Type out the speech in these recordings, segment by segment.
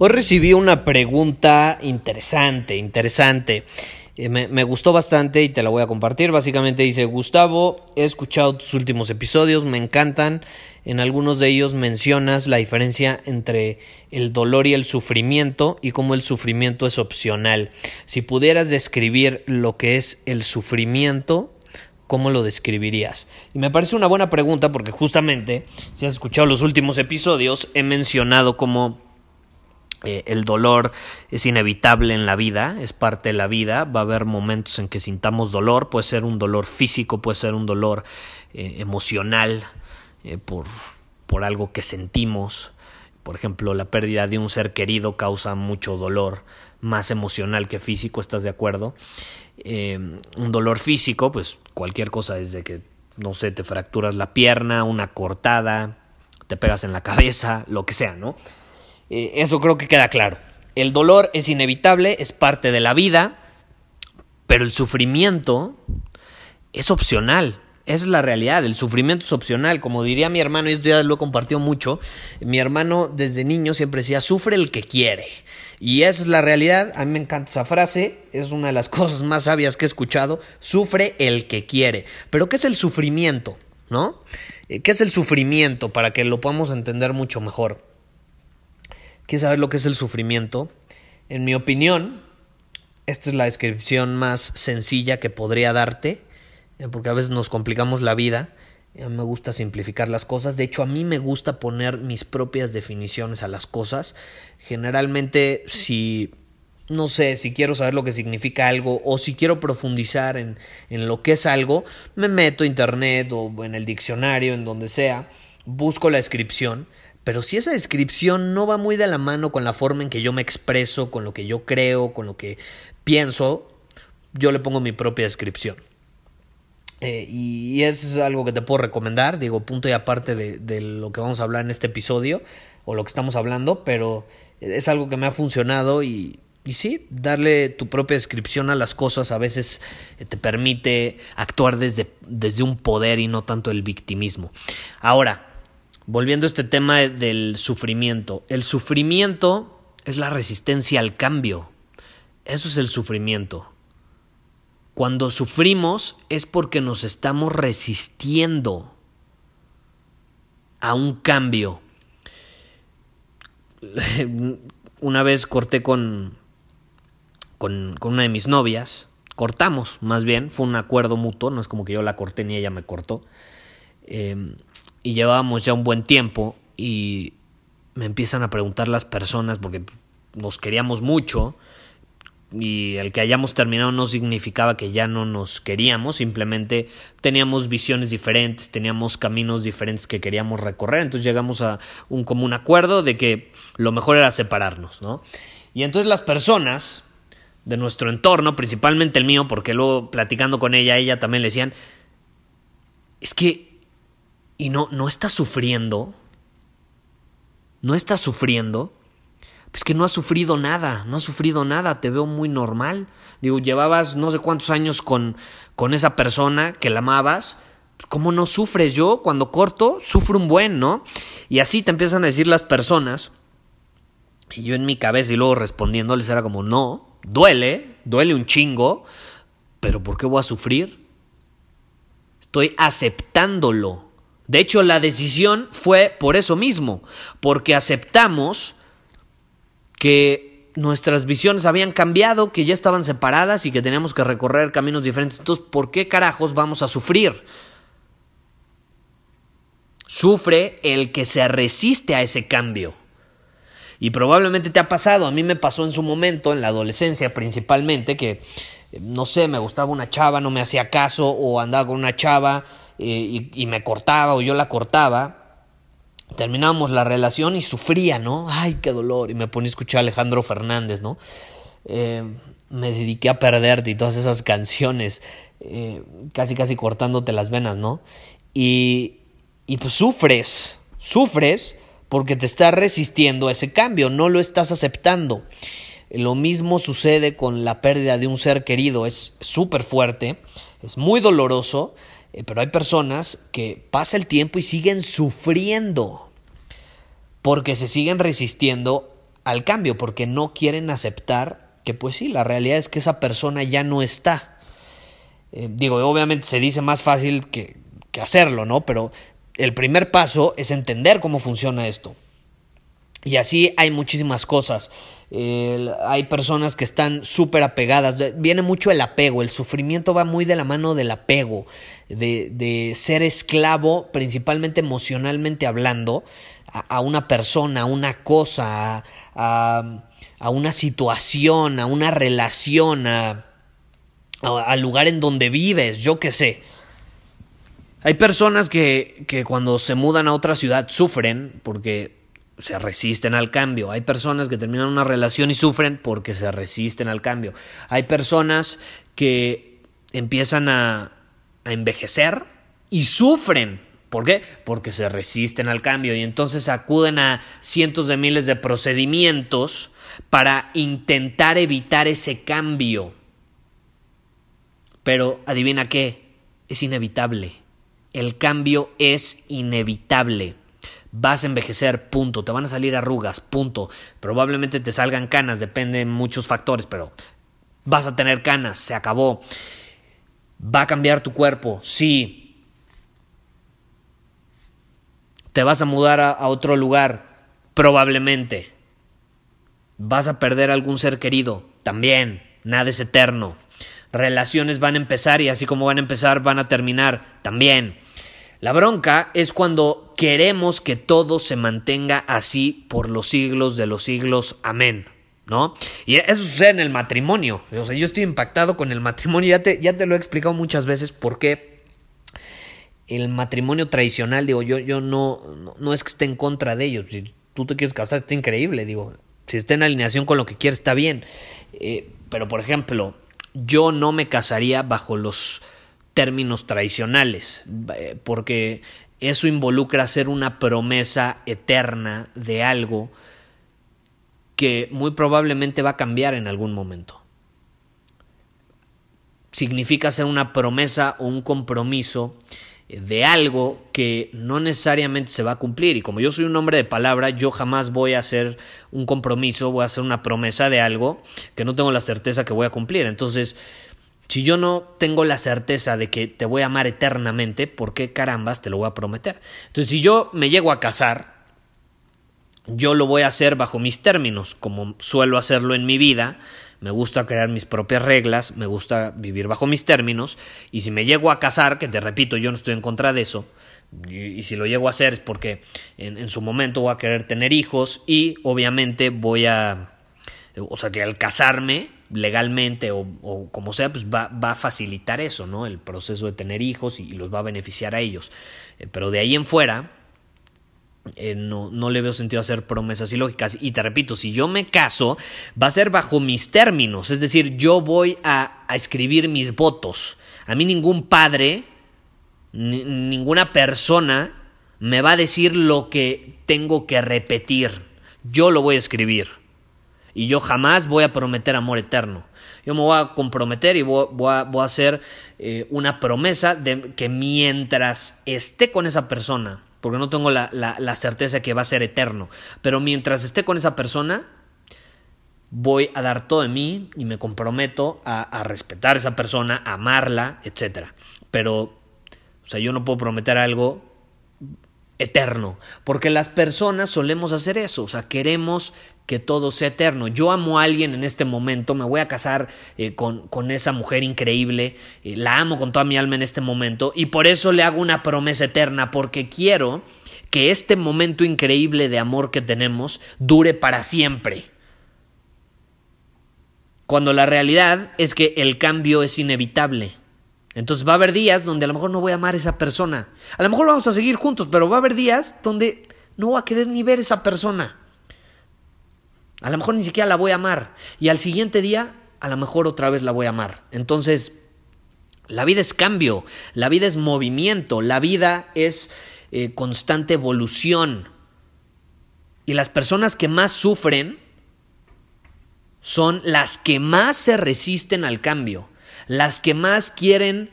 Hoy recibí una pregunta interesante, interesante. Eh, me, me, gustó bastante y te la voy a compartir. Básicamente dice, Gustavo, he escuchado tus últimos episodios, me encantan. En algunos de ellos mencionas la diferencia entre el dolor y el sufrimiento y cómo el sufrimiento es opcional. Si pudieras describir lo que es el sufrimiento, ¿cómo lo describirías? Y me parece una buena pregunta porque justamente, si has escuchado los últimos episodios, he mencionado cómo eh, el dolor es inevitable en la vida, es parte de la vida, va a haber momentos en que sintamos dolor, puede ser un dolor físico, puede ser un dolor eh, emocional eh, por, por algo que sentimos, por ejemplo, la pérdida de un ser querido causa mucho dolor, más emocional que físico, ¿estás de acuerdo? un dolor físico, pues cualquier cosa desde que, no sé, te fracturas la pierna, una cortada, te pegas en la cabeza, lo que sea, ¿no? Eh, eso creo que queda claro. El dolor es inevitable, es parte de la vida, pero el sufrimiento es opcional. Esa es la realidad, el sufrimiento es opcional. Como diría mi hermano, y esto ya lo he compartido mucho, mi hermano desde niño siempre decía, sufre el que quiere. Y esa es la realidad, a mí me encanta esa frase, es una de las cosas más sabias que he escuchado, sufre el que quiere. Pero ¿qué es el sufrimiento? ¿No? Eh, ¿Qué es el sufrimiento? Para que lo podamos entender mucho mejor. ¿Quieres saber lo que es el sufrimiento? En mi opinión, esta es la descripción más sencilla que podría darte, eh, porque a veces nos complicamos la vida. A mí me gusta simplificar las cosas. De hecho, a mí me gusta poner mis propias definiciones a las cosas. Generalmente, si no sé, si quiero saber lo que significa algo o si quiero profundizar en, en lo que es algo, me meto a internet o en el diccionario, en donde sea, busco la descripción pero si esa descripción no va muy de la mano con la forma en que yo me expreso, con lo que yo creo, con lo que pienso, yo le pongo mi propia descripción. Eh, y es algo que te puedo recomendar, digo, punto y aparte de, lo que vamos a hablar en este episodio, o lo que estamos hablando, pero es algo que me ha funcionado y, y sí, darle tu propia descripción a las cosas a veces eh, te permite actuar desde, desde un poder y no tanto el victimismo. Ahora, volviendo a este tema del sufrimiento. El sufrimiento es la resistencia al cambio. Eso es el sufrimiento. Cuando sufrimos es porque nos estamos resistiendo a un cambio. Una vez corté con, con, una de mis novias, cortamos más bien, fue un acuerdo mutuo, no es como que yo la corté ni ella me cortó. Eh, y llevábamos ya un buen tiempo y me empiezan a preguntar las personas porque nos queríamos mucho y el que hayamos terminado no significaba que ya no nos queríamos, simplemente teníamos visiones diferentes, teníamos caminos diferentes que queríamos recorrer, entonces llegamos a un común acuerdo de que lo mejor era separarnos, ¿no? Y entonces las personas de nuestro entorno, principalmente el mío, porque luego platicando con ella, ella también le decían, es que y no, no está sufriendo, no está sufriendo, pues que no has sufrido nada, no has sufrido nada, te veo muy normal. Digo, llevabas no sé cuántos años con, con esa persona que la amabas, ¿cómo no sufres? Yo cuando corto sufro un buen, ¿no? Y así te empiezan a decir las personas, y yo en mi cabeza y luego respondiéndoles era como, no, duele, duele un chingo, pero ¿por qué voy a sufrir? Estoy aceptándolo. De hecho, la decisión fue por eso mismo, porque aceptamos que nuestras visiones habían cambiado, que ya estaban separadas y que teníamos que recorrer caminos diferentes. Entonces, ¿por qué carajos vamos a sufrir? Sufre el que se resiste a ese cambio. Y probablemente te ha pasado, a mí me pasó en su momento, en la adolescencia principalmente, que, no sé, me gustaba una chava, no me hacía caso, o andaba con una chava y, me cortaba, o yo la cortaba. Terminábamos la relación y sufría, ¿no? Ay, qué dolor. Y me ponía a escuchar a Alejandro Fernández, ¿no? Eh, me dediqué a perderte y todas esas canciones, eh, casi casi cortándote las venas, ¿no? Y, y pues sufres, sufres porque te estás resistiendo a ese cambio, no lo estás aceptando. Lo mismo sucede con la pérdida de un ser querido, es súper fuerte, es muy doloroso, eh, pero hay personas que pasa el tiempo y siguen sufriendo porque se siguen resistiendo al cambio, porque no quieren aceptar que pues sí, la realidad es que esa persona ya no está. Eh, digo, obviamente se dice más fácil que, que hacerlo, ¿no? Pero el primer paso es entender cómo funciona esto. Y así hay muchísimas cosas. Hay personas que están súper apegadas. Viene mucho el apego. El sufrimiento va muy de la mano del apego. De, ser esclavo, principalmente emocionalmente hablando, a, una persona, a una cosa, a, una situación, a una relación, al lugar en donde vives, yo qué sé. Hay personas que, que cuando se mudan a otra ciudad sufren porque se resisten al cambio. Hay personas que terminan una relación y sufren porque se resisten al cambio. Hay personas que empiezan a, envejecer y sufren. ¿Por qué? Porque se resisten al cambio y entonces acuden a cientos de miles de procedimientos para intentar evitar ese cambio. Pero adivina qué, es inevitable el cambio es inevitable. Vas a envejecer, punto. Te van a salir arrugas, punto. Probablemente te salgan canas, depende de muchos factores, pero vas a tener canas, se acabó. Va a cambiar tu cuerpo, sí. Te vas a mudar a, a otro lugar, probablemente. Vas a perder algún ser querido, también. Nada es eterno relaciones van a empezar y así como van a empezar van a terminar también. La bronca es cuando queremos que todo se mantenga así por los siglos de los siglos. Amén. ¿No? Y eso sucede en el matrimonio. O sea, yo estoy impactado con el matrimonio. Ya te, ya te lo he explicado muchas veces por qué el matrimonio tradicional, digo, yo, yo no, no, es que esté en contra de ellos. Si tú te quieres casar, está increíble. Digo, si está en alineación con lo que quieres, está bien. Eh, pero, por ejemplo, yo no me casaría bajo los términos tradicionales, eh, porque eso involucra hacer una promesa eterna de algo que muy probablemente va a cambiar en algún momento. Significa hacer una promesa o un compromiso de algo que no necesariamente se va a cumplir. Y como yo soy un hombre de palabra, yo jamás voy a hacer un compromiso, voy a hacer una promesa de algo que no tengo la certeza que voy a cumplir. Entonces, si yo no tengo la certeza de que te voy a amar eternamente, ¿por qué carambas te lo voy a prometer? Entonces, si yo me llego a casar, yo lo voy a hacer bajo mis términos, como suelo hacerlo en mi vida, me gusta crear mis propias reglas, me gusta vivir bajo mis términos, y si me llego a casar, que te repito, yo no estoy en contra de eso, y, si lo llego a hacer es porque en, su momento voy a querer tener hijos y obviamente voy a, o sea que al casarme legalmente o, como sea, pues va, a facilitar eso, ¿no? El proceso de tener hijos y, los va a beneficiar a ellos. Eh, pero de ahí en fuera, eh, no, no, le veo sentido hacer promesas ilógicas. Y te repito, si yo me caso, va a ser bajo mis términos. Es decir, yo voy a escribir mis votos. A mí ningún padre, ninguna persona me va a decir lo que tengo que repetir. Yo lo voy a escribir. Y yo jamás voy a prometer amor eterno. Yo me voy a comprometer y voy, a, voy a, hacer eh, una promesa de que mientras esté con esa persona, porque no tengo la, la, certeza que va a ser eterno. Pero mientras esté con esa persona, voy a dar todo de mí y me comprometo a, a respetar a esa persona, a amarla, etc. Pero, o sea, yo no puedo prometer algo eterno, porque las personas solemos hacer eso, o sea, queremos que todo sea eterno. Yo amo a alguien en este momento, me voy a casar eh, con, con, esa mujer increíble, eh, la amo con toda mi alma en este momento y por eso le hago una promesa eterna, porque quiero que este momento increíble de amor que tenemos dure para siempre. Cuando la realidad es que el cambio es inevitable. Entonces va a haber días donde a lo mejor no voy a amar a esa persona. A lo mejor vamos a seguir juntos, pero va a haber días donde no voy a querer ni ver a esa persona. A lo mejor ni siquiera la voy a amar. Y al siguiente día, a lo mejor otra vez la voy a amar. Entonces, la vida es cambio, la vida es movimiento, la vida es eh, constante evolución. Y las personas que más sufren son las que más se resisten al cambio, las que más quieren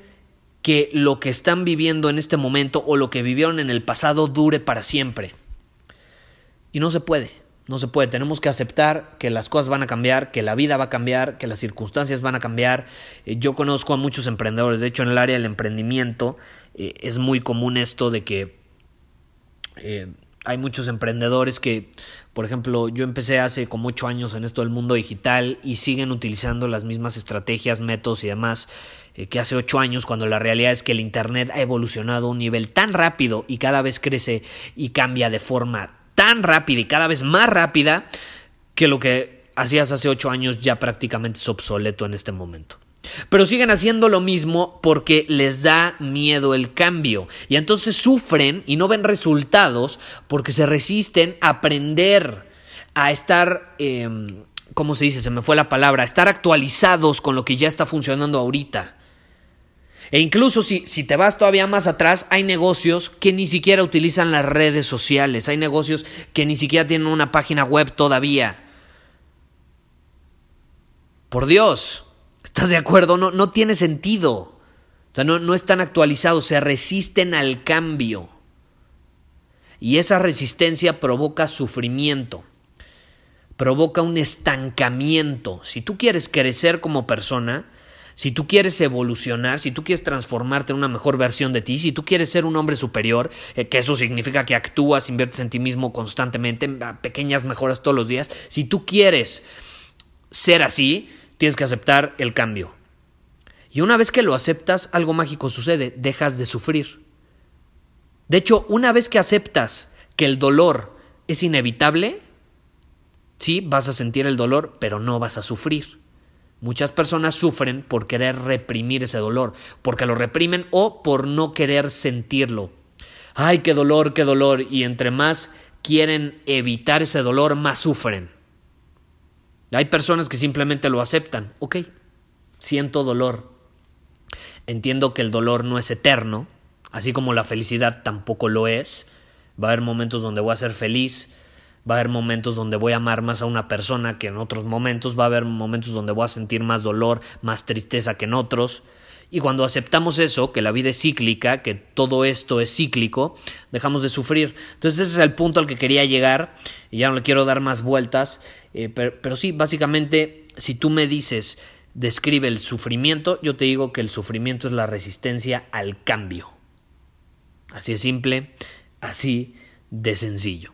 que lo que están viviendo en este momento o lo que vivieron en el pasado dure para siempre. Y no se puede. No se puede, tenemos que aceptar que las cosas van a cambiar, que la vida va a cambiar, que las circunstancias van a cambiar. Eh, yo conozco a muchos emprendedores, de hecho en el área del emprendimiento eh, es muy común esto de que eh, hay muchos emprendedores que, por ejemplo, yo empecé hace como ocho años en esto del mundo digital y siguen utilizando las mismas estrategias, métodos y demás que hace ocho años, cuando la realidad es que el Internet ha evolucionado a un nivel tan rápido y cada vez crece y cambia de forma tan rápida y cada vez más rápida que lo que hacías hace ocho años ya prácticamente es obsoleto en este momento. Pero siguen haciendo lo mismo porque les da miedo el cambio. Y entonces sufren y no ven resultados porque se resisten a aprender, a estar, eh, ¿cómo se dice? Se me fue la palabra, a estar actualizados con lo que ya está funcionando ahorita. E incluso si, si, te vas todavía más atrás, hay negocios que ni siquiera utilizan las redes sociales, hay negocios que ni siquiera tienen una página web todavía. Por Dios, ¿estás de acuerdo? No, no tiene sentido. O sea, no, no están actualizados, se resisten al cambio. Y esa resistencia provoca sufrimiento, provoca un estancamiento. Si tú quieres crecer como persona, si tú quieres evolucionar, si tú quieres transformarte en una mejor versión de ti, si tú quieres ser un hombre superior, eh, que eso significa que actúas, inviertes en ti mismo constantemente, pequeñas mejoras todos los días, si tú quieres ser así, tienes que aceptar el cambio. Y una vez que lo aceptas, algo mágico sucede, dejas de sufrir. De hecho, una vez que aceptas que el dolor es inevitable, sí, vas a sentir el dolor, pero no vas a sufrir. Muchas personas sufren por querer reprimir ese dolor, porque lo reprimen o por no querer sentirlo. Ay, qué dolor, qué dolor. Y entre más quieren evitar ese dolor, más sufren. Hay personas que simplemente lo aceptan. Ok, siento dolor. Entiendo que el dolor no es eterno, así como la felicidad tampoco lo es. Va a haber momentos donde voy a ser feliz, va a haber momentos donde voy a amar más a una persona que en otros momentos, va a haber momentos donde voy a sentir más dolor, más tristeza que en otros. Y cuando aceptamos eso, que la vida es cíclica, que todo esto es cíclico, dejamos de sufrir. Entonces ese es el punto al que quería llegar, y ya no le quiero dar más vueltas, eh, pero, pero sí, básicamente, si tú me dices, describe el sufrimiento, yo te digo que el sufrimiento es la resistencia al cambio. Así de simple, así de sencillo.